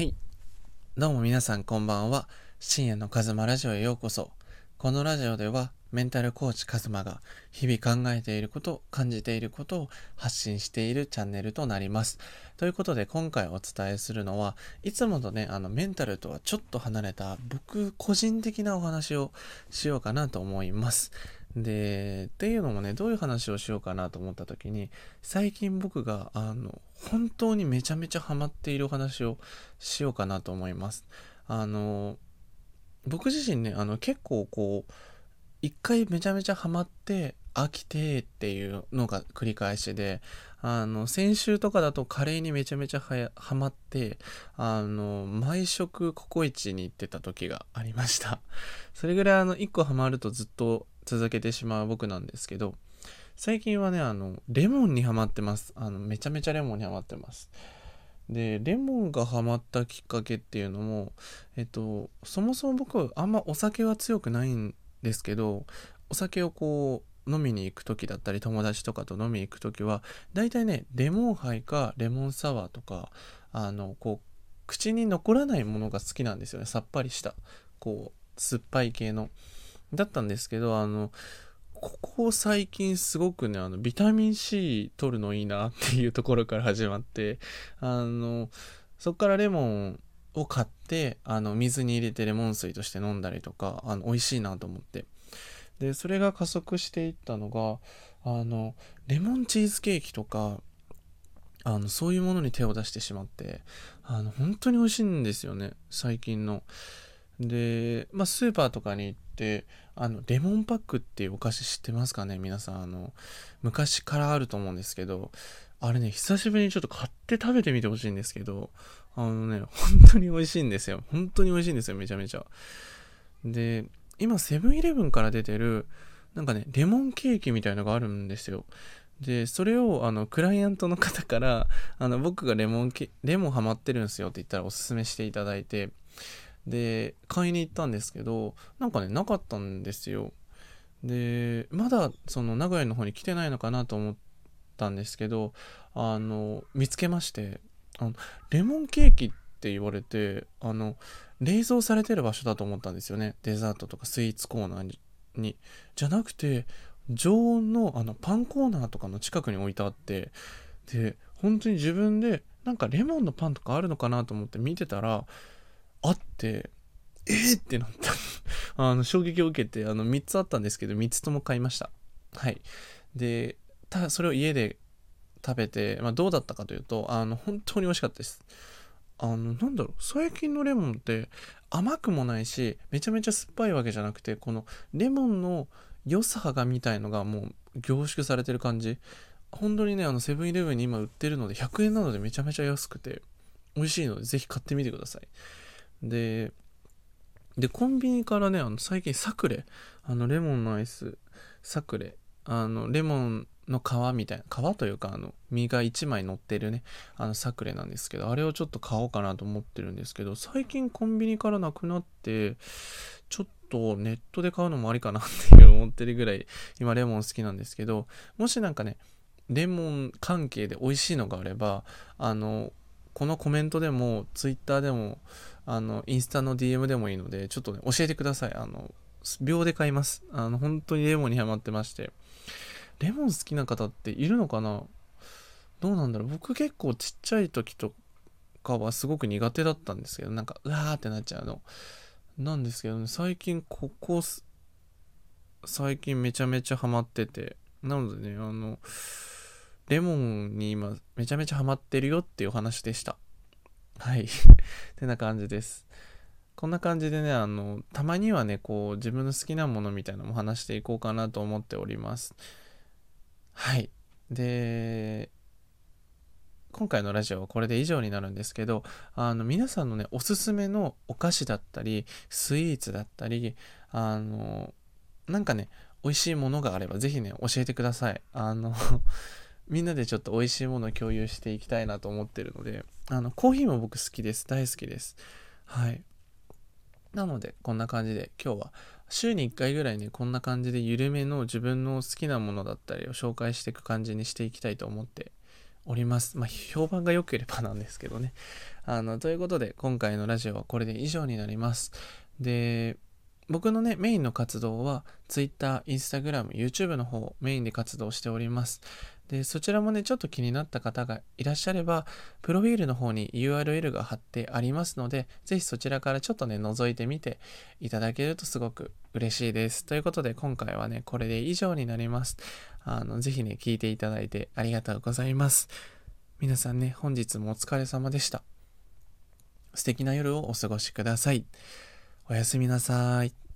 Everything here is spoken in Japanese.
はい。どうも皆さんこんばんは。深夜のカズマラジオへようこそ。このラジオではメンタルコーチカズマが日々考えていること、感じていることを発信しているチャンネルとなります。ということで今回お伝えするのはいつもとね、あのメンタルとはちょっと離れた僕個人的なお話をしようかなと思います。で、っていうのもね、どういう話をしようかなと思った時に、最近僕が、あの、本当にめちゃめちゃハマっているお話をしようかなと思います。あの、僕自身ね、あの、結構こう、一回めちゃめちゃハマって飽きてっていうのが繰り返しで、あの、先週とかだとカレーにめちゃめちゃはやハマって、あの、毎食ココイチに行ってた時がありました。それぐらいあの、一個ハマるとずっと続けてしまう僕なんですけど、最近はね、あの、レモンにハマってます。あの、めちゃめちゃレモンにハマってます。で、レモンがハマったきっかけっていうのも、えっと、そもそも僕、あんまお酒は強くないんですけどお酒をこう飲みに行く時だったり友達とかと飲みに行く時は大体ねレモンハイかレモンサワーとかあのこう口に残らないものが好きなんですよねさっぱりしたこう酸っぱい系のだったんですけどあのここ最近すごくねあのビタミン C 取るのいいなっていうところから始まってあのそっからレモンを買ってあの水に入れてレモン水として飲んだりとかあの美味しいなと思って。でそれが加速していったのがあのレモンチーズケーキとかあのそういうものに手を出してしまってあの本当に美味しいんですよね最近の。で、まあ、スーパーとかに行ってあのレモンパックっていうお菓子知ってますかね？皆さんあの昔からあると思うんですけどあれね久しぶりにちょっと買って食べてみてほしいんですけどあのね、本当に美味しいんですよ。本当に美味しいんですよ、めちゃめちゃ。で、今、セブンイレブンから出てる、なんかね、レモンケーキみたいのがあるんですよ。で、それを、あの、クライアントの方から、あの、僕がレモンケ、レモンハマってるんですよって言ったらおすすめしていただいて、で、買いに行ったんですけど、なんかね、なかったんですよ。で、まだ、その、名古屋の方に来てないのかなと思ったんですけど、あの、見つけまして、あのレモンケーキって言われてあの冷蔵されてる場所だと思ったんですよねデザートとかスイーツコーナーにじゃなくて常温のあのパンコーナーとかの近くに置いてあってで本当に自分でなんかレモンのパンとかあるのかなと思って見てたらあってえー、ってなった。あの衝撃を受けてあの3つあったんですけど3つとも買いました。はい。でただそれを家で食べて、まあ、どうだったかというとあの本当に美味しかったです。あのなんだろう最近のレモンって甘くもないしめちゃめちゃ酸っぱいわけじゃなくてこのレモンの良さがみたいのがもう凝縮されてる感じ。本当にねあのセブンイレブンに今売ってるので100円なのでめちゃめちゃ安くて美味しいのでぜひ買ってみてください。ででコンビニからねあの最近サクレあのレモンのアイスサクレあのレモンの皮みたいな皮というかあの実が1枚乗ってるねあのサクレなんですけどあれをちょっと買おうかなと思ってるんですけど最近コンビニからなくなってちょっとネットで買うのもありかなっていう思ってるぐらい今レモン好きなんですけどもしなんかねレモン関係で美味しいのがあればあのこのコメントでも Twitter でもあのインスタの DM でもいいのでちょっとね教えてください。あの秒で買います。あの本当にレモンにハマってまして。レモン好きな方っているのかな？どうなんだろう。僕結構ちっちゃい時とかはすごく苦手だったんですけどなんかうわーってなっちゃうの。なんですけどね最近ここ最近めちゃめちゃハマってて。なのでねあのレモンに今めちゃめちゃハマってるよっていうお話でしたはい ってな感じですこんな感じでねあのたまにはねこう自分の好きなものみたいなのも話していこうかなと思っておりますはい。で、今回のラジオはこれで以上になるんですけど、あの、皆さんのね、おすすめのお菓子だったり、スイーツだったり、あの、なんかね、美味しいものがあれば、ぜひね、教えてください。あのみんなでちょっと美味しいものを共有していきたいなと思ってるので、あの、コーヒーも僕好きです。大好きです。はい。なので、こんな感じで今日は週に1回ぐらいね、こんな感じで緩めの自分の好きなものだったりを紹介していく感じにしていきたいと思っております。まあ、評判が良ければなんですけどね。あの、ということで、今回のラジオはこれで以上になります。で、僕のね、メインの活動は Twitter、Instagram、YouTube の方メインで活動しております。で、そちらもね、ちょっと気になった方がいらっしゃれば、プロフィールの方に URL が貼ってありますので、ぜひそちらからちょっとね、覗いてみていただけるとすごく嬉しいです。ということで、今回はね、これで以上になります。あの、ぜひね、聞いていただいてありがとうございます。皆さんね、本日もお疲れ様でした。素敵な夜をお過ごしください。おやすみなさい。